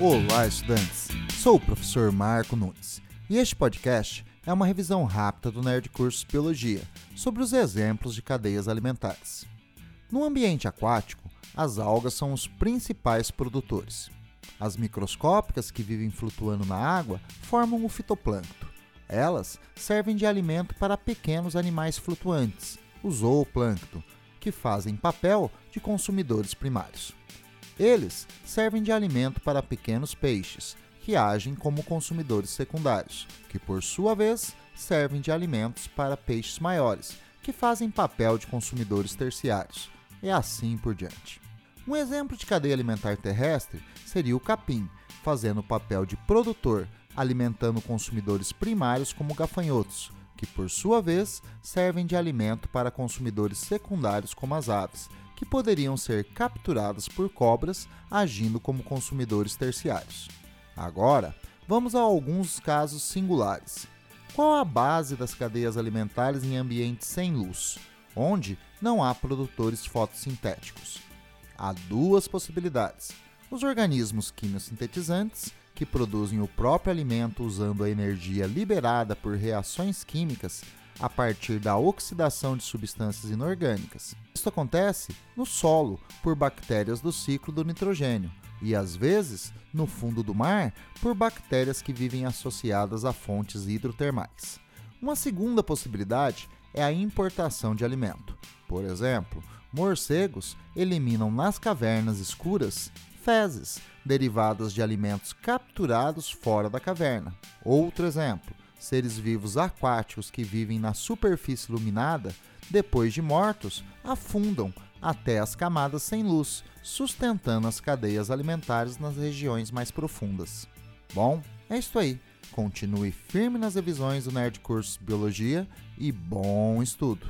Olá, estudantes! Sou o professor Marco Nunes e este podcast é uma revisão rápida do Nerd Cursos Biologia sobre os exemplos de cadeias alimentares. No ambiente aquático, as algas são os principais produtores. As microscópicas que vivem flutuando na água formam o fitoplâncton. Elas servem de alimento para pequenos animais flutuantes, o zooplâncton, que fazem papel de consumidores primários. Eles servem de alimento para pequenos peixes, que agem como consumidores secundários, que por sua vez servem de alimentos para peixes maiores, que fazem papel de consumidores terciários, e assim por diante. Um exemplo de cadeia alimentar terrestre seria o capim, fazendo o papel de produtor, alimentando consumidores primários como gafanhotos, que por sua vez servem de alimento para consumidores secundários como as aves, que poderiam ser capturadas por cobras agindo como consumidores terciários. Agora, vamos a alguns casos singulares. Qual a base das cadeias alimentares em ambientes sem luz, onde não há produtores fotossintéticos? Há duas possibilidades: os organismos quimiosintetizantes, que produzem o próprio alimento usando a energia liberada por reações químicas a partir da oxidação de substâncias inorgânicas. Isso acontece no solo por bactérias do ciclo do nitrogênio e às vezes no fundo do mar por bactérias que vivem associadas a fontes hidrotermais. Uma segunda possibilidade é a importação de alimento. Por exemplo, morcegos eliminam nas cavernas escuras fezes derivadas de alimentos capturados fora da caverna. Outro exemplo, seres vivos aquáticos que vivem na superfície iluminada, depois de mortos, afundam até as camadas sem luz, sustentando as cadeias alimentares nas regiões mais profundas. Bom, é isso aí. Continue firme nas revisões do Nerd Cursos Biologia e bom estudo!